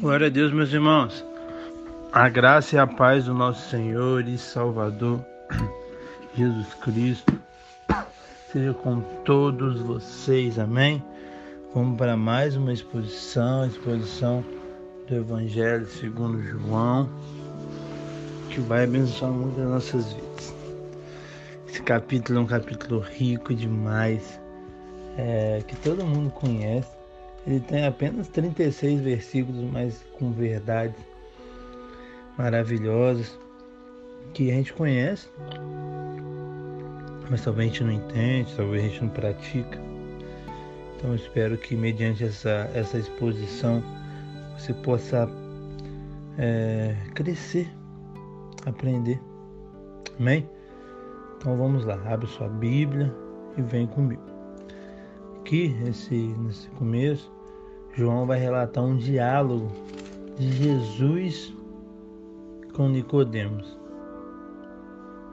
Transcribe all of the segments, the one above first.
Glória a Deus, meus irmãos. A graça e a paz do nosso Senhor e Salvador Jesus Cristo seja com todos vocês. Amém. Vamos para mais uma exposição, exposição do Evangelho segundo João, que vai abençoar muito as nossas vidas. Esse capítulo é um capítulo rico demais, é, que todo mundo conhece. Ele tem apenas 36 versículos, mas com verdades maravilhosas que a gente conhece, mas talvez a gente não entende, talvez a gente não pratica. Então eu espero que mediante essa, essa exposição você possa é, crescer, aprender. Amém? Então vamos lá, abre sua Bíblia e vem comigo. Aqui, nesse, nesse começo, João vai relatar um diálogo de Jesus com Nicodemos.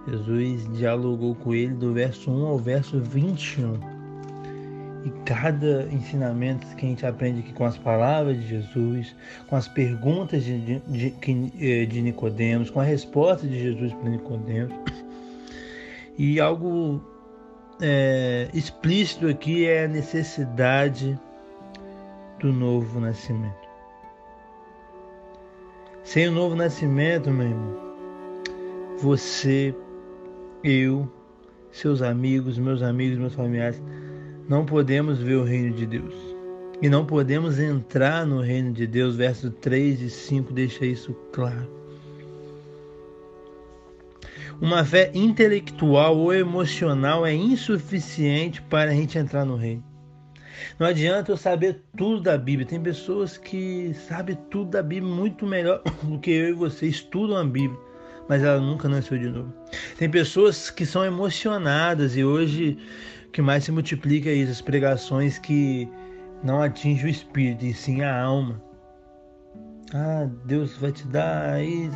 Jesus dialogou com ele do verso 1 ao verso 21. E cada ensinamento que a gente aprende aqui com as palavras de Jesus, com as perguntas de, de, de, eh, de Nicodemos, com a resposta de Jesus para Nicodemos, e algo é, explícito aqui é a necessidade do novo nascimento. Sem o novo nascimento, meu irmão, você, eu, seus amigos, meus amigos, meus familiares, não podemos ver o reino de Deus. E não podemos entrar no reino de Deus. Verso 3 e 5 deixa isso claro. Uma fé intelectual ou emocional é insuficiente para a gente entrar no reino. Não adianta eu saber tudo da Bíblia. Tem pessoas que sabem tudo da Bíblia muito melhor do que eu e você estudam a Bíblia, mas ela nunca nasceu de novo. Tem pessoas que são emocionadas e hoje o que mais se multiplica é isso, as pregações que não atingem o espírito e sim a alma. Ah, Deus vai te dar aí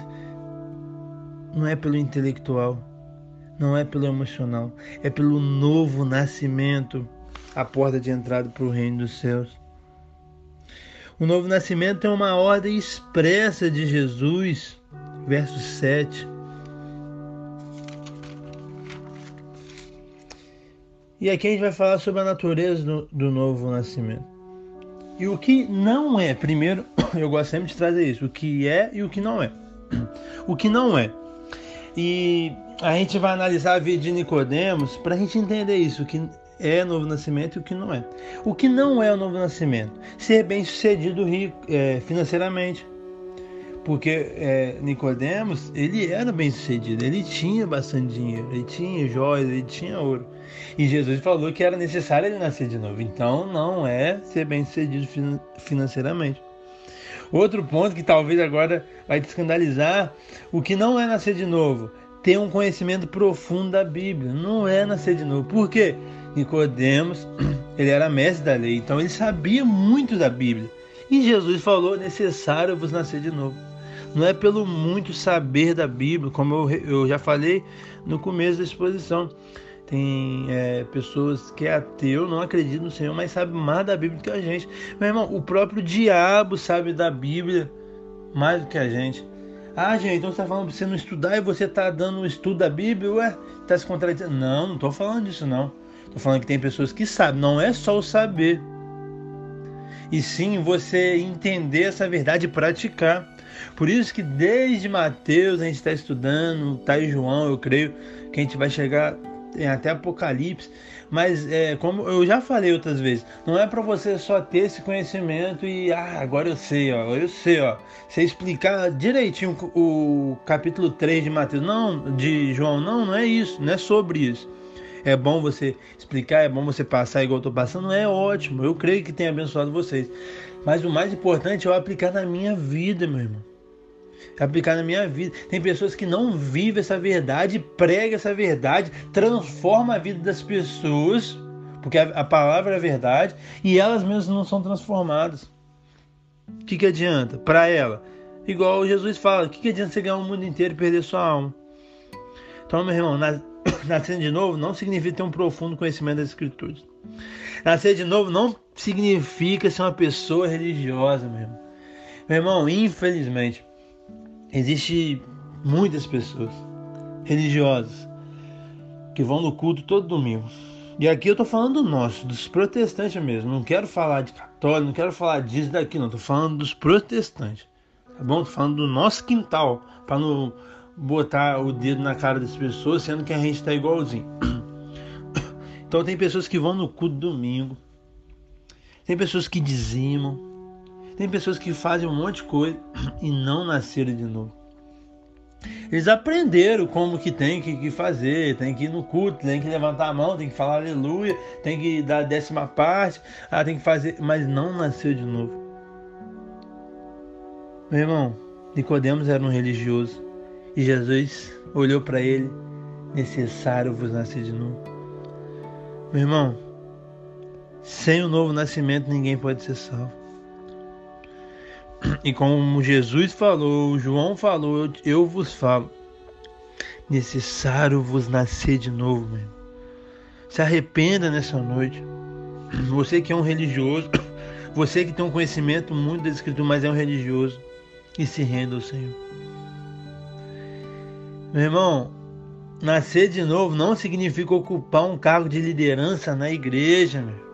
não é pelo intelectual, não é pelo emocional, é pelo novo nascimento, a porta de entrada para o reino dos céus. O novo nascimento é uma ordem expressa de Jesus, verso 7. E aqui a gente vai falar sobre a natureza do, do novo nascimento. E o que não é, primeiro, eu gosto sempre de trazer isso, o que é e o que não é. O que não é e a gente vai analisar a vida de Nicodemos para a gente entender isso, que é novo nascimento e o que não é. O que não é o novo nascimento? Ser bem sucedido rico, é, financeiramente. Porque é, Nicodemos, ele era bem sucedido, ele tinha bastante dinheiro, ele tinha joias, ele tinha ouro. E Jesus falou que era necessário ele nascer de novo. Então não é ser bem sucedido financeiramente. Outro ponto que talvez agora vai te escandalizar, o que não é nascer de novo, ter um conhecimento profundo da Bíblia. Não é nascer de novo. Por quê? Nicodemos, ele era mestre da lei, então ele sabia muito da Bíblia. E Jesus falou: necessário vos nascer de novo. Não é pelo muito saber da Bíblia, como eu, eu já falei no começo da exposição. Tem é, pessoas que é ateu, não acreditam no Senhor, mas sabe mais da Bíblia do que a gente. Meu irmão, o próprio diabo sabe da Bíblia mais do que a gente. Ah, gente, então você está falando para você não estudar e você está dando um estudo da Bíblia? Ué, está se contradizendo? Não, não estou falando disso não. Estou falando que tem pessoas que sabem, não é só o saber. E sim você entender essa verdade e praticar. Por isso que desde Mateus a gente está estudando, tá em João, eu creio que a gente vai chegar tem até Apocalipse, mas é, como eu já falei outras vezes, não é para você só ter esse conhecimento e ah, agora eu sei, ó, eu sei, ó. Você explicar direitinho o capítulo 3 de Mateus, não, de João, não, não é isso, não é sobre isso. É bom você explicar, é bom você passar igual eu tô passando, é ótimo. Eu creio que tem abençoado vocês. Mas o mais importante é eu aplicar na minha vida, meu irmão aplicar na minha vida. Tem pessoas que não vivem essa verdade, pregam essa verdade, transforma a vida das pessoas, porque a, a palavra é verdade, e elas mesmas não são transformadas. O que, que adianta para ela? Igual Jesus fala, o que, que adianta você ganhar o mundo inteiro e perder sua alma? Então, meu irmão, nascer de novo não significa ter um profundo conhecimento das Escrituras. Nascer de novo não significa ser uma pessoa religiosa, meu irmão. Meu irmão, infelizmente, existe muitas pessoas religiosas que vão no culto todo domingo. E aqui eu tô falando do nosso, dos protestantes mesmo. Não quero falar de católico, não quero falar disso daqui, não. Tô falando dos protestantes. Tá bom? Tô falando do nosso quintal, para não botar o dedo na cara das pessoas, sendo que a gente tá igualzinho. Então tem pessoas que vão no culto domingo. Tem pessoas que dizimam. Tem pessoas que fazem um monte de coisa e não nasceram de novo. Eles aprenderam como que tem que, fazer, tem que ir no culto, tem que levantar a mão, tem que falar aleluia, tem que dar a décima parte, ah, tem que fazer, mas não nasceu de novo. Meu irmão, Nicodemos era um religioso e Jesus olhou para ele, necessário vos nascer de novo. Meu irmão, sem o novo nascimento ninguém pode ser salvo. E como Jesus falou, João falou, eu vos falo, necessário vos nascer de novo, meu. Se arrependa nessa noite. Você que é um religioso, você que tem um conhecimento muito da Escritura, mas é um religioso, e se renda ao Senhor. Meu irmão, nascer de novo não significa ocupar um cargo de liderança na igreja, meu.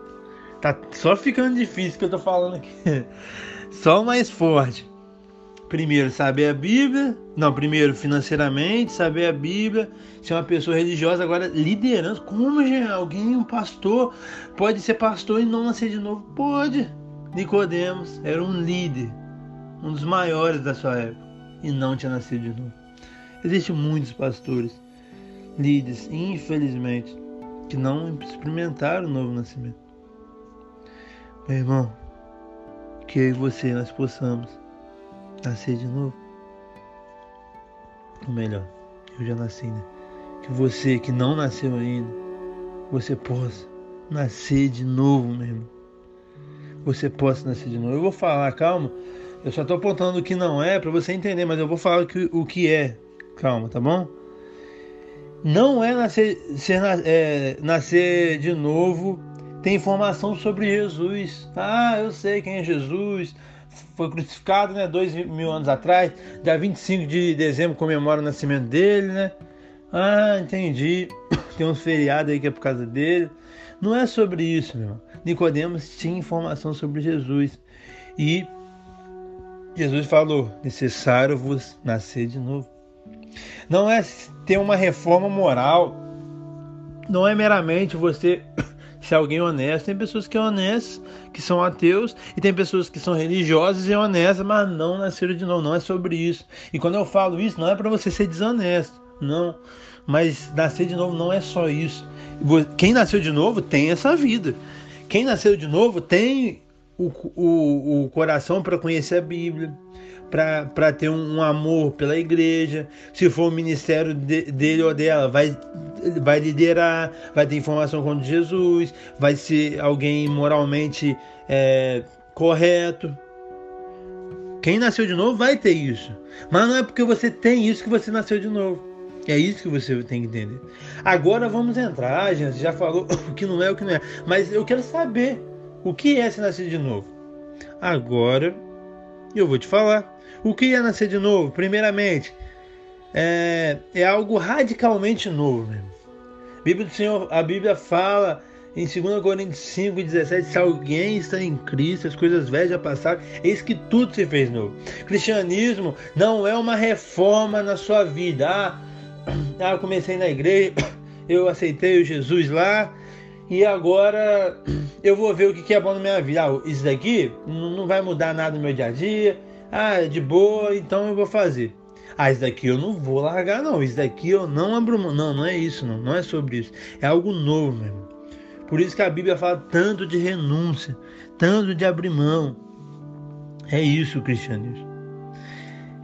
Tá só ficando difícil que eu tô falando aqui. Só mais forte. Primeiro, saber a Bíblia. Não, primeiro, financeiramente, saber a Bíblia. Ser uma pessoa religiosa. Agora, liderança. Como, gente? Alguém, um pastor, pode ser pastor e não nascer de novo? Pode. Nicodemos era um líder. Um dos maiores da sua época. E não tinha nascido de novo. Existem muitos pastores, líderes, infelizmente, que não experimentaram o novo nascimento. Meu irmão, que eu e você nós possamos nascer de novo. Ou melhor, eu já nasci, né? Que você que não nasceu ainda, você possa nascer de novo, meu irmão. Você possa nascer de novo. Eu vou falar, calma. Eu só estou apontando o que não é para você entender, mas eu vou falar o que, o que é. Calma, tá bom? Não é nascer, ser, é, nascer de novo tem informação sobre Jesus. Ah, eu sei quem é Jesus. Foi crucificado, né? Dois mil anos atrás. Dia 25 de dezembro comemora o nascimento dele, né? Ah, entendi. Tem uns feriados aí que é por causa dele. Não é sobre isso, meu. Nicodemos tinha informação sobre Jesus. E Jesus falou: necessário vos nascer de novo. Não é ter uma reforma moral. Não é meramente você se alguém honesto. Tem pessoas que são honestas, que são ateus, e tem pessoas que são religiosas e honestas, mas não nasceram de novo. Não é sobre isso. E quando eu falo isso, não é para você ser desonesto, não. Mas nascer de novo não é só isso. Quem nasceu de novo tem essa vida. Quem nasceu de novo tem o, o, o coração para conhecer a Bíblia, para ter um, um, amor pela igreja. Se for o ministério de, dele ou dela, vai, vai liderar, vai ter informação com Jesus, vai ser alguém moralmente é, correto. Quem nasceu de novo vai ter isso. Mas não é porque você tem isso que você nasceu de novo. É isso que você tem que entender. Agora vamos entrar, gente. Já falou o que não é, o que não é. Mas eu quero saber o que é se nascer de novo. Agora eu vou te falar. O que é nascer de novo? Primeiramente, é, é algo radicalmente novo. Mesmo. A Bíblia do Senhor, a Bíblia fala em 2 Coríntios 5, 17, se alguém está em Cristo, as coisas velhas já passaram, eis que tudo se fez novo. Cristianismo não é uma reforma na sua vida. Ah, ah eu comecei na igreja, eu aceitei o Jesus lá, e agora eu vou ver o que é bom na minha vida. Ah, isso daqui não vai mudar nada no meu dia a dia, ah, de boa, então eu vou fazer. Ah, isso daqui eu não vou largar, não. Isso daqui eu não abro mão. Não, não é isso, não. Não é sobre isso. É algo novo, meu irmão. Por isso que a Bíblia fala tanto de renúncia, tanto de abrir mão. É isso cristianismo.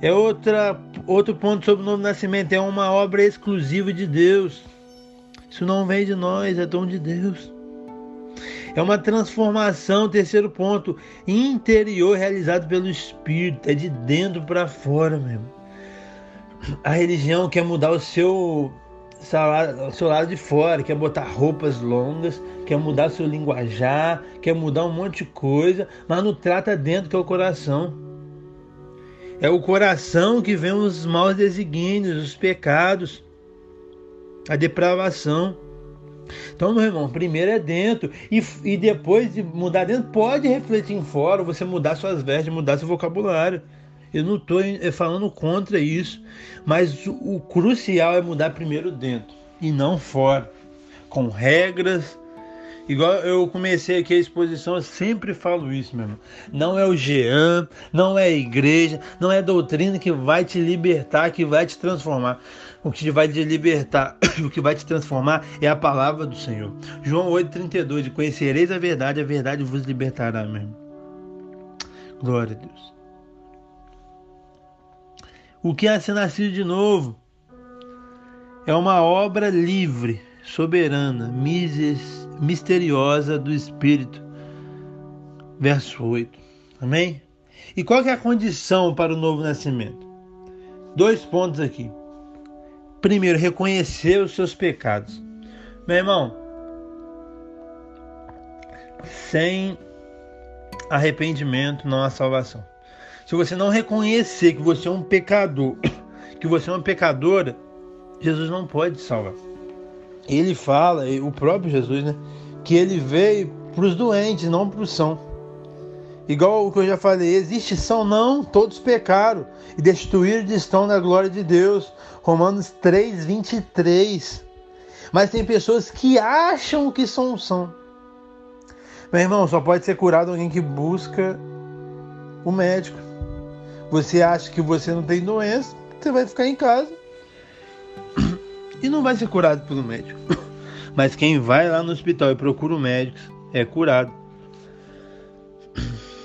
É outra, outro ponto sobre o novo nascimento. É uma obra exclusiva de Deus. Isso não vem de nós, é dom de Deus. É uma transformação, terceiro ponto, interior realizado pelo Espírito, é de dentro para fora mesmo. A religião quer mudar o seu, o seu lado de fora, quer botar roupas longas, quer mudar seu linguajar, quer mudar um monte de coisa, mas não trata dentro que é o coração. É o coração que vem os maus desígnios, os pecados, a depravação. Então, meu irmão, primeiro é dentro. E, e depois de mudar dentro, pode refletir em fora, você mudar suas vestes, mudar seu vocabulário. Eu não estou falando contra isso. Mas o, o crucial é mudar primeiro dentro e não fora. Com regras, Igual eu comecei aqui a exposição, eu sempre falo isso, meu irmão. Não é o Jean, não é a igreja, não é a doutrina que vai te libertar, que vai te transformar. O que vai te libertar, o que vai te transformar é a palavra do Senhor. João 8,32: Conhecereis a verdade, a verdade vos libertará, meu irmão. Glória a Deus. O que é ser nascido de novo? É uma obra livre, soberana, mises misteriosa do Espírito. Verso 8. Amém? E qual é a condição para o novo nascimento? Dois pontos aqui. Primeiro, reconhecer os seus pecados. Meu irmão, sem arrependimento não há salvação. Se você não reconhecer que você é um pecador, que você é uma pecadora, Jesus não pode te salvar ele fala, o próprio Jesus, né, que ele veio para os doentes, não para os são. Igual o que eu já falei, existe são não, todos pecaram e destruídos estão da glória de Deus. Romanos 3, 23. Mas tem pessoas que acham que são são. Meu irmão, só pode ser curado alguém que busca o médico. Você acha que você não tem doença, você vai ficar em casa e não vai ser curado pelo médico. Mas quem vai lá no hospital e procura o médico é curado.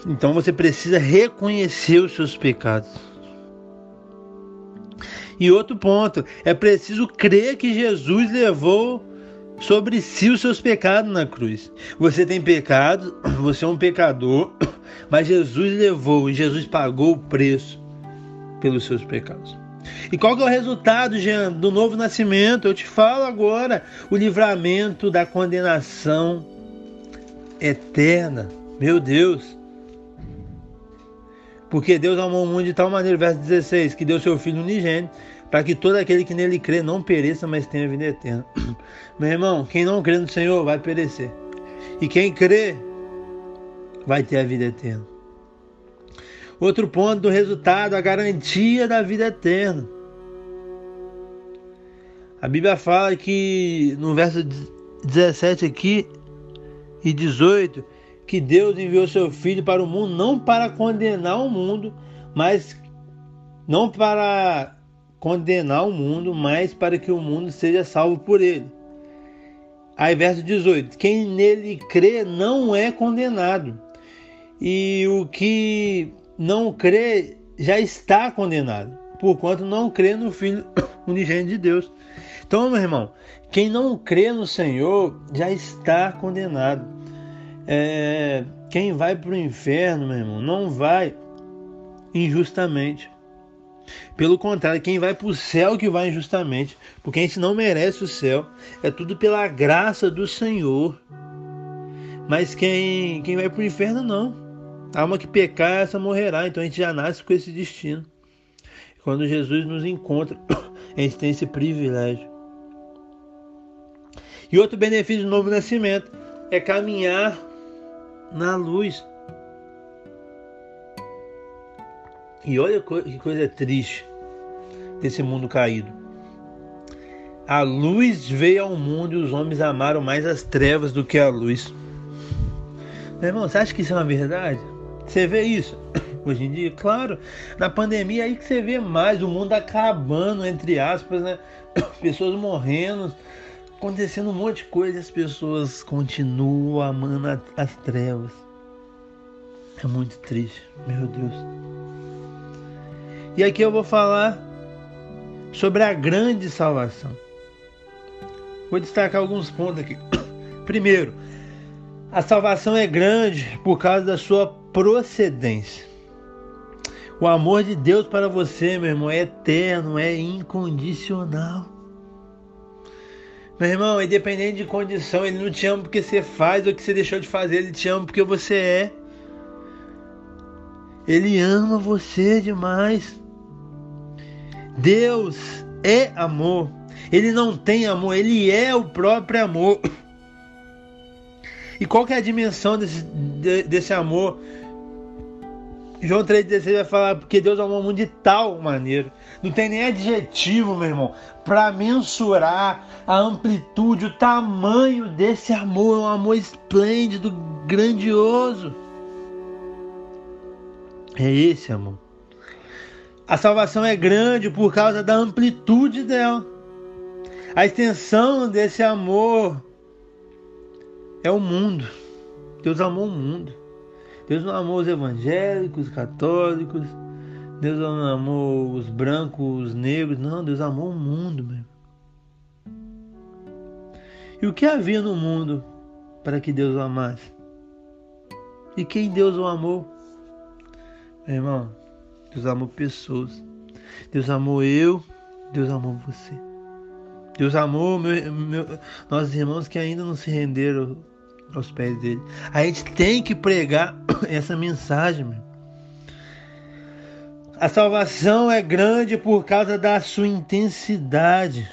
Então você precisa reconhecer os seus pecados. E outro ponto, é preciso crer que Jesus levou sobre si os seus pecados na cruz. Você tem pecado, você é um pecador, mas Jesus levou e Jesus pagou o preço pelos seus pecados. E qual que é o resultado, Jean, do novo nascimento? Eu te falo agora, o livramento da condenação eterna. Meu Deus. Porque Deus amou o mundo de tal maneira, verso 16, que deu seu Filho unigênito, para que todo aquele que nele crê não pereça, mas tenha vida eterna. Meu irmão, quem não crê no Senhor vai perecer. E quem crê vai ter a vida eterna. Outro ponto do resultado, a garantia da vida eterna. A Bíblia fala que no verso 17 aqui e 18 que Deus enviou seu filho para o mundo não para condenar o mundo, mas não para condenar o mundo, mas para que o mundo seja salvo por ele. Aí verso 18: Quem nele crê não é condenado. E o que não crê já está condenado, porquanto não crê no Filho unigênito de Deus. Então, meu irmão, quem não crê no Senhor já está condenado. É, quem vai para o inferno, meu irmão, não vai injustamente. Pelo contrário, quem vai para o céu que vai injustamente, porque a gente não merece o céu, é tudo pela graça do Senhor. Mas quem, quem vai para o inferno, não. A alma que pecar, essa morrerá. Então a gente já nasce com esse destino. Quando Jesus nos encontra, a gente tem esse privilégio. E outro benefício do novo nascimento é caminhar na luz. E olha que coisa triste desse mundo caído. A luz veio ao mundo e os homens amaram mais as trevas do que a luz. Meu irmão, você acha que isso é uma verdade? Você vê isso hoje em dia? Claro, na pandemia é aí que você vê mais o mundo acabando, entre aspas, né? Pessoas morrendo, acontecendo um monte de coisa as pessoas continuam amando as trevas. É muito triste, meu Deus. E aqui eu vou falar sobre a grande salvação. Vou destacar alguns pontos aqui. Primeiro, a salvação é grande por causa da sua procedência. O amor de Deus para você, meu irmão, é eterno, é incondicional. Meu irmão, independente de condição, ele não te ama porque você faz ou que você deixou de fazer, ele te ama porque você é. Ele ama você demais. Deus é amor. Ele não tem amor, ele é o próprio amor. E qual que é a dimensão desse, desse amor? João 3,16 vai falar porque Deus amou o mundo de tal maneira. Não tem nem adjetivo, meu irmão, para mensurar a amplitude, o tamanho desse amor. É um amor esplêndido, grandioso. É esse amor. A salvação é grande por causa da amplitude dela. A extensão desse amor é o mundo. Deus amou o mundo. Deus não amou os evangélicos, católicos. Deus não amou os brancos, os negros. Não, Deus amou o mundo, meu. E o que havia no mundo para que Deus o amasse? E quem Deus o amou? Meu irmão, Deus amou pessoas. Deus amou eu, Deus amou você. Deus amou meu, meu, nossos irmãos que ainda não se renderam aos pés dele. A gente tem que pregar essa mensagem. Meu. A salvação é grande por causa da sua intensidade.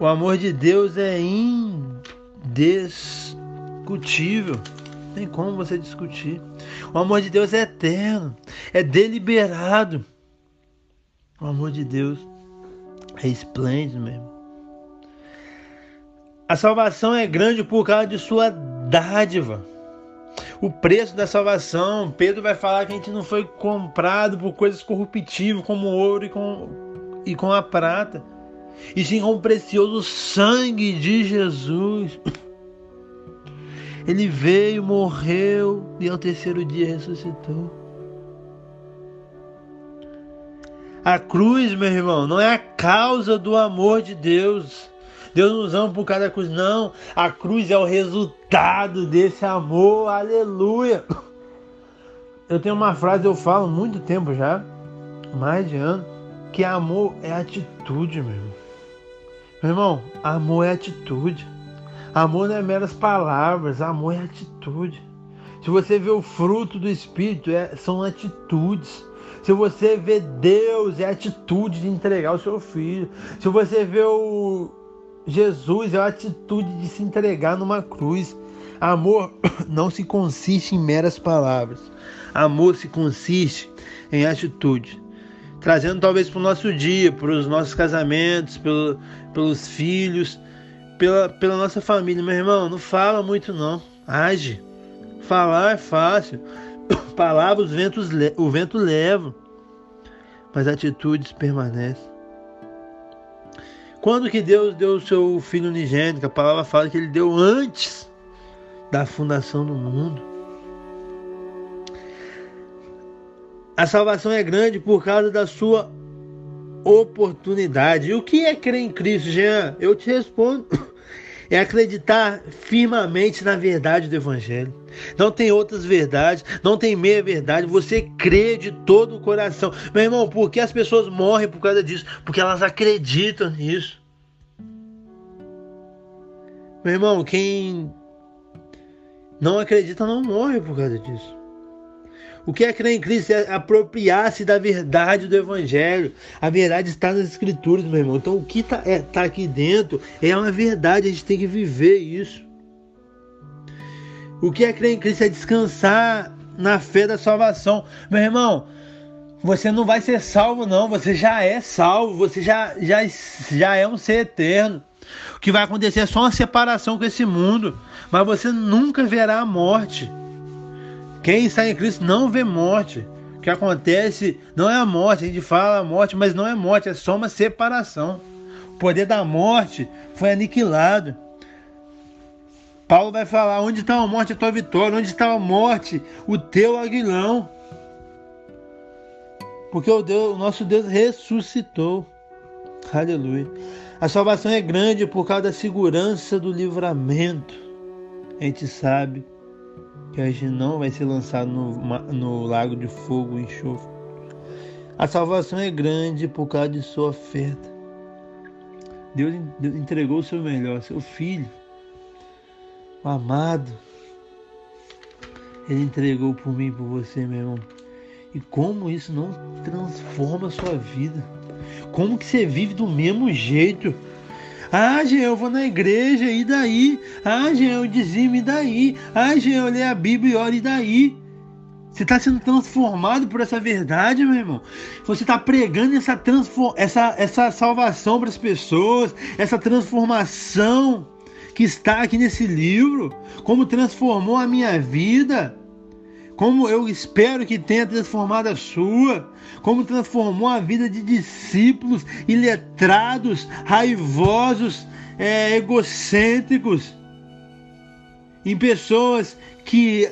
O amor de Deus é indiscutível. Tem como você discutir. O amor de Deus é eterno, é deliberado. O amor de Deus é esplêndido mesmo. A salvação é grande por causa de sua dádiva. O preço da salvação, Pedro vai falar que a gente não foi comprado por coisas corruptíveis como ouro e com, e com a prata, e sim com o precioso sangue de Jesus. Ele veio, morreu e ao terceiro dia ressuscitou. A cruz, meu irmão, não é a causa do amor de Deus. Deus nos ama por causa da cruz. Não, a cruz é o resultado desse amor. Aleluia. Eu tenho uma frase, eu falo muito tempo já, mais de ano, que amor é atitude, meu irmão. Meu irmão, amor é atitude. Amor não é meras palavras, amor é atitude. Se você vê o fruto do Espírito, é, são atitudes. Se você vê Deus, é atitude de entregar o seu filho. Se você vê o Jesus, é a atitude de se entregar numa cruz. Amor não se consiste em meras palavras. Amor se consiste em atitude. Trazendo talvez para o nosso dia, para os nossos casamentos, pelo, pelos filhos, pela, pela nossa família. Meu irmão, não fala muito não. Age. Falar é fácil. Palavras o vento leva. Mas atitudes permanecem. Quando que Deus deu o seu Filho unigênito? A palavra fala que ele deu antes da fundação do mundo. A salvação é grande por causa da sua oportunidade. E o que é crer em Cristo, Jean? Eu te respondo. É acreditar firmemente na verdade do Evangelho. Não tem outras verdades, não tem meia verdade. Você crê de todo o coração. Meu irmão, por que as pessoas morrem por causa disso? Porque elas acreditam nisso. Meu irmão, quem não acredita não morre por causa disso. O que é crer em Cristo é apropriar-se da verdade do Evangelho. A verdade está nas Escrituras, meu irmão. Então, o que está é, tá aqui dentro é uma verdade, a gente tem que viver isso. O que é crer em Cristo é descansar na fé da salvação. Meu irmão, você não vai ser salvo, não. Você já é salvo, você já, já, já é um ser eterno. O que vai acontecer é só uma separação com esse mundo, mas você nunca verá a morte. Quem está em Cristo não vê morte. O que acontece não é a morte, a gente fala a morte, mas não é morte, é só uma separação. O poder da morte foi aniquilado. Paulo vai falar: onde está a morte, a tua vitória? Onde está a morte, o teu aguilão? Porque o, Deus, o nosso Deus ressuscitou. Aleluia. A salvação é grande por causa da segurança do livramento. A gente sabe que a gente não vai ser lançado no, no lago de fogo e enxofre. A salvação é grande por causa de sua oferta. Deus entregou o seu melhor, seu filho, o amado. Ele entregou por mim por você, meu irmão. E como isso não transforma a sua vida? Como que você vive do mesmo jeito? Ah, Jean, eu vou na igreja, e daí? Ah, Jean, eu dizimo, e daí? Ah, Jean, eu leio a Bíblia e oro, e daí? Você está sendo transformado por essa verdade, meu irmão. Você está pregando essa, essa, essa salvação para as pessoas, essa transformação que está aqui nesse livro, como transformou a minha vida, como eu espero que tenha transformado a sua, como transformou a vida de discípulos iletrados, raivosos, é, egocêntricos, em pessoas que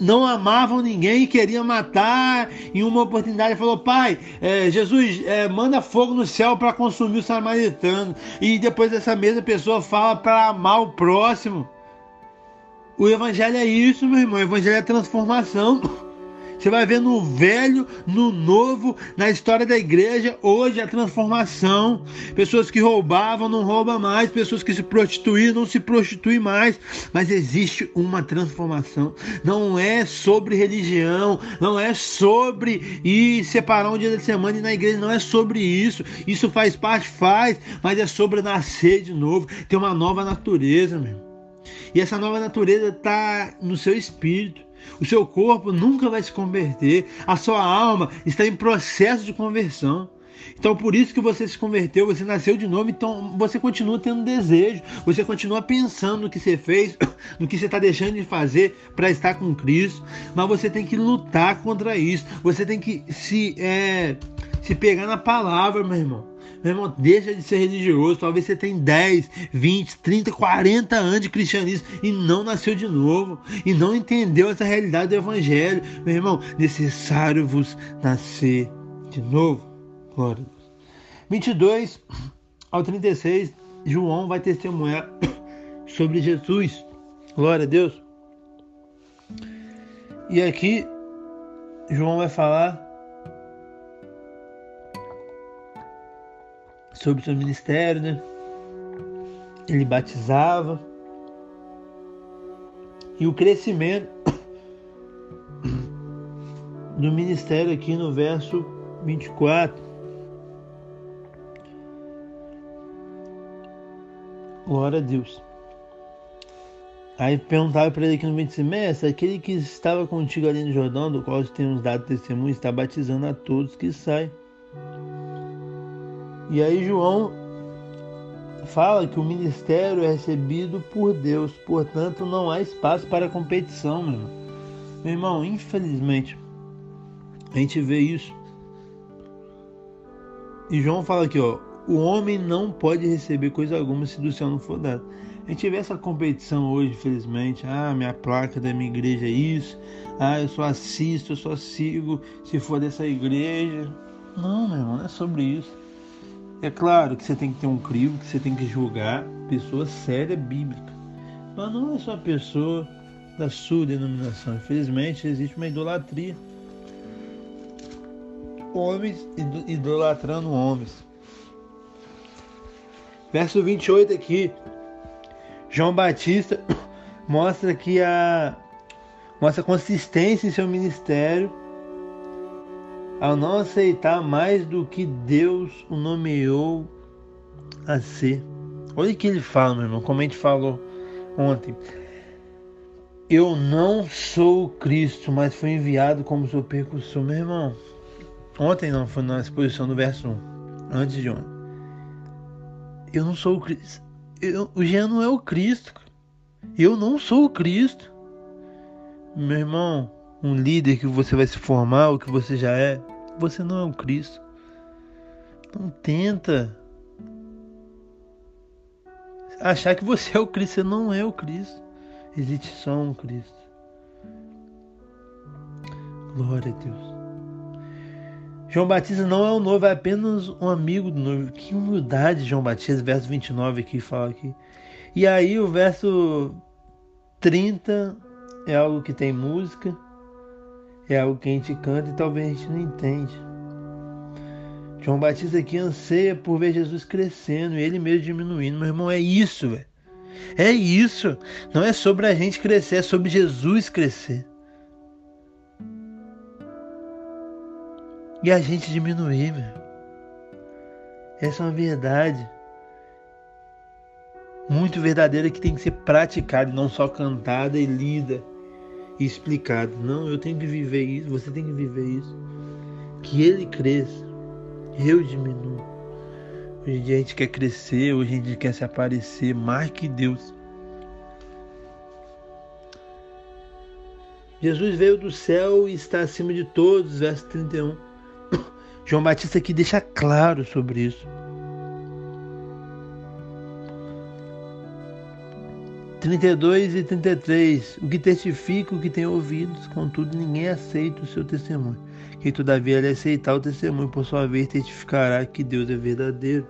não amavam ninguém, queriam matar. Em uma oportunidade falou: Pai, é, Jesus, é, manda fogo no céu para consumir o samaritano. E depois essa mesma pessoa fala para amar o próximo. O evangelho é isso, meu irmão. O evangelho é transformação. Você vai ver no velho, no novo, na história da igreja, hoje a transformação. Pessoas que roubavam não roubam mais, pessoas que se prostituíam não se prostituem mais. Mas existe uma transformação. Não é sobre religião, não é sobre ir separar um dia da semana e na igreja, não é sobre isso. Isso faz parte, faz, mas é sobre nascer de novo, ter uma nova natureza, meu. E essa nova natureza está no seu espírito. O seu corpo nunca vai se converter, a sua alma está em processo de conversão. Então, por isso que você se converteu, você nasceu de novo, então você continua tendo desejo, você continua pensando no que você fez, no que você está deixando de fazer para estar com Cristo, mas você tem que lutar contra isso, você tem que se, é, se pegar na palavra, meu irmão. Meu irmão, deixa de ser religioso. Talvez você tenha 10, 20, 30, 40 anos de cristianismo e não nasceu de novo. E não entendeu essa realidade do evangelho. Meu irmão, necessário vos nascer de novo. Glória a Deus. 22 ao 36, João vai testemunhar sobre Jesus. Glória a Deus. E aqui, João vai falar sobre o seu ministério, né? Ele batizava. E o crescimento do ministério aqui no verso 24. Glória a Deus. Aí perguntava para ele aqui no 25, mestre, aquele que estava contigo ali no Jordão, do qual temos dado testemunho, está batizando a todos que saem. E aí João fala que o ministério é recebido por Deus, portanto não há espaço para competição, meu irmão. Meu irmão, infelizmente, a gente vê isso. E João fala aqui, ó, o homem não pode receber coisa alguma se do céu não for dado. A gente vê essa competição hoje, infelizmente. Ah, minha placa da minha igreja é isso. Ah, eu só assisto, eu só sigo se for dessa igreja. Não, meu irmão, não é sobre isso. É claro que você tem que ter um crivo, que você tem que julgar pessoa séria bíblica. Mas não é só pessoa da sua denominação. Infelizmente existe uma idolatria. Homens idolatrando homens. Verso 28 aqui. João Batista mostra que a mostra consistência em seu ministério ao não aceitar mais do que Deus o nomeou a ser. Olha o que ele fala, meu irmão, como a gente falou ontem. Eu não sou o Cristo, mas fui enviado como seu percussor, meu irmão. Ontem não, foi na exposição do verso 1, antes de ontem. Eu não sou o Cristo. Eu, o Jean não é o Cristo. Eu não sou o Cristo. Meu irmão, um líder que você vai se formar, o que você já é, você não é o Cristo. Não tenta achar que você é o Cristo. Você não é o Cristo. Existe só um Cristo. Glória a Deus. João Batista não é o noivo, é apenas um amigo do noivo. Que humildade, João Batista, verso 29 aqui fala aqui. E aí o verso 30 é algo que tem música é algo que a gente canta e talvez a gente não entende. João Batista aqui anseia por ver Jesus crescendo e ele mesmo diminuindo. Meu irmão, é isso, velho. É isso. Não é sobre a gente crescer, é sobre Jesus crescer. E a gente diminuir, velho. Essa é uma verdade muito verdadeira que tem que ser praticada, não só cantada e lida e explicada. Não, eu tenho que viver isso, você tem que viver isso. Que ele cresça, eu diminuo. Hoje em dia a gente quer crescer, hoje em dia quer se aparecer mais que Deus. Jesus veio do céu e está acima de todos, verso 31. João Batista aqui deixa claro sobre isso. 32 e 33. O que testifica o que tem ouvidos, contudo ninguém aceita o seu testemunho. Quem todavia ele aceitar o testemunho, por sua vez testificará que Deus é verdadeiro.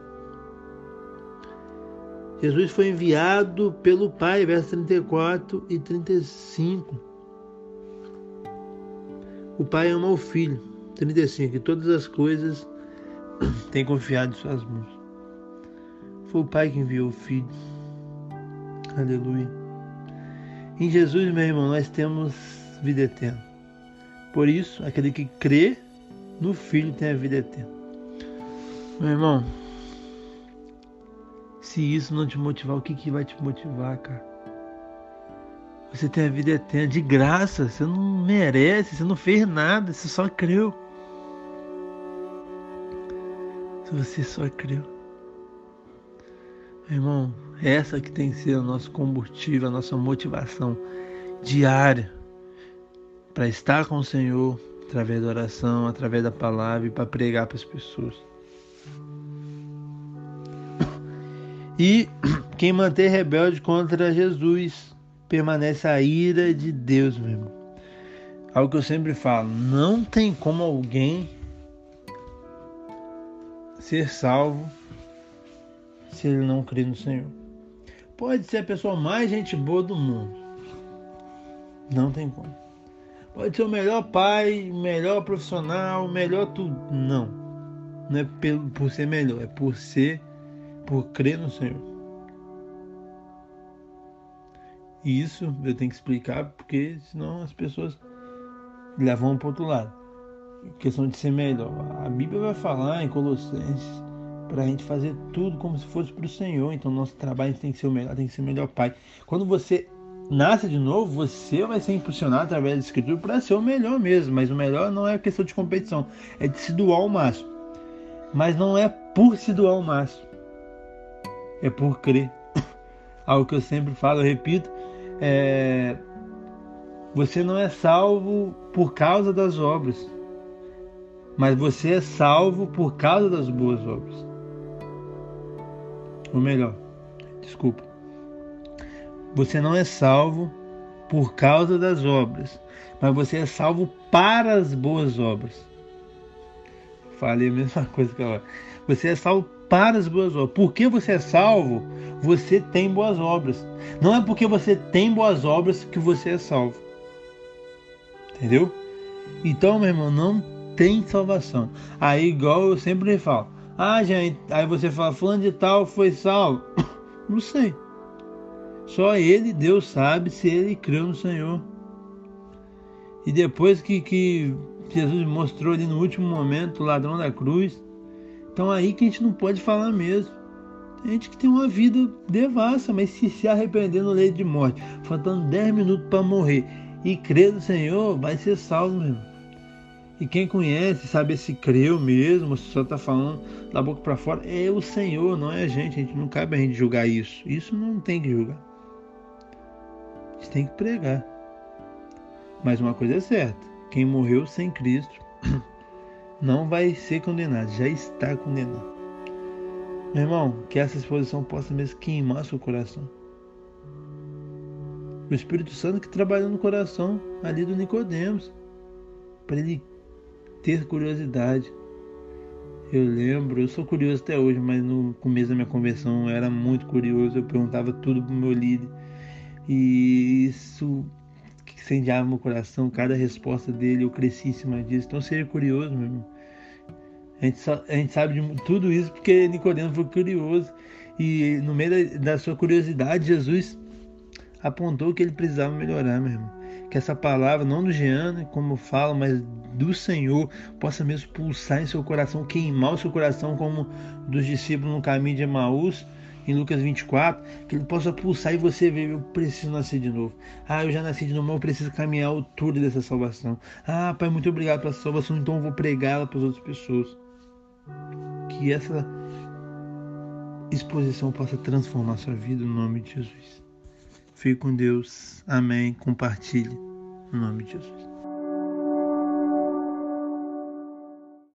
Jesus foi enviado pelo Pai, versos 34 e 35. O Pai ama o Filho, 35, e todas as coisas tem confiado em suas mãos. Foi o Pai que enviou o Filho. Aleluia. Em Jesus, meu irmão, nós temos vida eterna. Por isso, aquele que crê no Filho tem a vida eterna. Meu irmão, se isso não te motivar, o que, que vai te motivar, cara? Você tem a vida eterna de graça, você não merece, você não fez nada, você só creu. Você só creu. Irmão, essa que tem que ser o nosso combustível, a nossa motivação diária para estar com o Senhor através da oração, através da palavra e para pregar para as pessoas. E quem manter rebelde contra Jesus permanece a ira de Deus, meu irmão. Algo que eu sempre falo, não tem como alguém ser salvo se ele não crê no Senhor. Pode ser a pessoa mais gente boa do mundo. Não tem como. Pode ser o melhor pai, melhor profissional, melhor tudo. Não. Não é por ser melhor, é por ser, por crer no Senhor. E isso eu tenho que explicar, porque senão as pessoas levam para outro lado. questão de ser melhor. A Bíblia vai falar em Colossenses para a gente fazer tudo como se fosse para o Senhor. Então, nosso trabalho tem que ser o melhor, tem que ser o melhor pai. Quando você nasce de novo, você vai ser impulsionado através da Escritura para ser o melhor mesmo. Mas o melhor não é questão de competição, é de se doar ao máximo. Mas não é por se doar ao máximo, é por crer. Algo que eu sempre falo, eu repito, é... você não é salvo por causa das obras, mas você é salvo por causa das boas obras. Ou melhor, desculpa. Você não é salvo por causa das obras, mas você é salvo para as boas obras. Falei a mesma coisa que agora. Você é salvo para as boas obras. Porque você é salvo, você tem boas obras. Não é porque você tem boas obras que você é salvo. Entendeu? Então, meu irmão, não tem salvação. Aí, igual eu sempre falo, ah, gente, aí você fala, fulano de tal foi salvo. Não sei. Só ele, Deus, sabe se ele creu no Senhor. E depois que, que Jesus mostrou ali no último momento o ladrão da cruz, então aí que a gente não pode falar mesmo. Tem gente que tem uma vida devassa, mas se se arrepender no leito de morte, faltando 10 minutos para morrer e crer no Senhor, vai ser salvo mesmo. E quem conhece, sabe se creu mesmo, se só está falando da boca para fora, é o Senhor, não é a gente. A gente não cabe a gente julgar isso. Isso não tem que julgar. A gente tem que pregar. Mas uma coisa é certa: quem morreu sem Cristo não vai ser condenado, já está condenado. Meu irmão, que essa exposição possa mesmo queimar seu coração. O Espírito Santo que trabalhou no coração ali do Nicodemos, para ele ter curiosidade. Eu lembro, eu sou curioso até hoje, mas no começo da minha conversão eu era muito curioso, eu perguntava tudo pro meu líder. E isso incendiava meu coração, cada resposta dele, eu cresci em cima disso. Então seja curioso, meu irmão. A gente, só, a gente sabe de tudo isso porque Nicodemo foi curioso. E no meio da, da sua curiosidade, Jesus apontou que ele precisava melhorar, meu irmão que essa palavra, não do Jean, como eu falo, mas do Senhor, possa mesmo pulsar em seu coração, queimar o seu coração, como dos discípulos no caminho de Emaús, em Lucas 24, que ele possa pulsar e você ver, eu preciso nascer de novo. Ah, eu já nasci de novo, mas eu preciso caminhar a altura dessa salvação. Ah, Pai, muito obrigado pela salvação, então eu vou pregá-la para as outras pessoas. Que essa exposição possa transformar sua vida no nome de Jesus. Fique com Deus. Amém. Compartilhe. No nome de Jesus.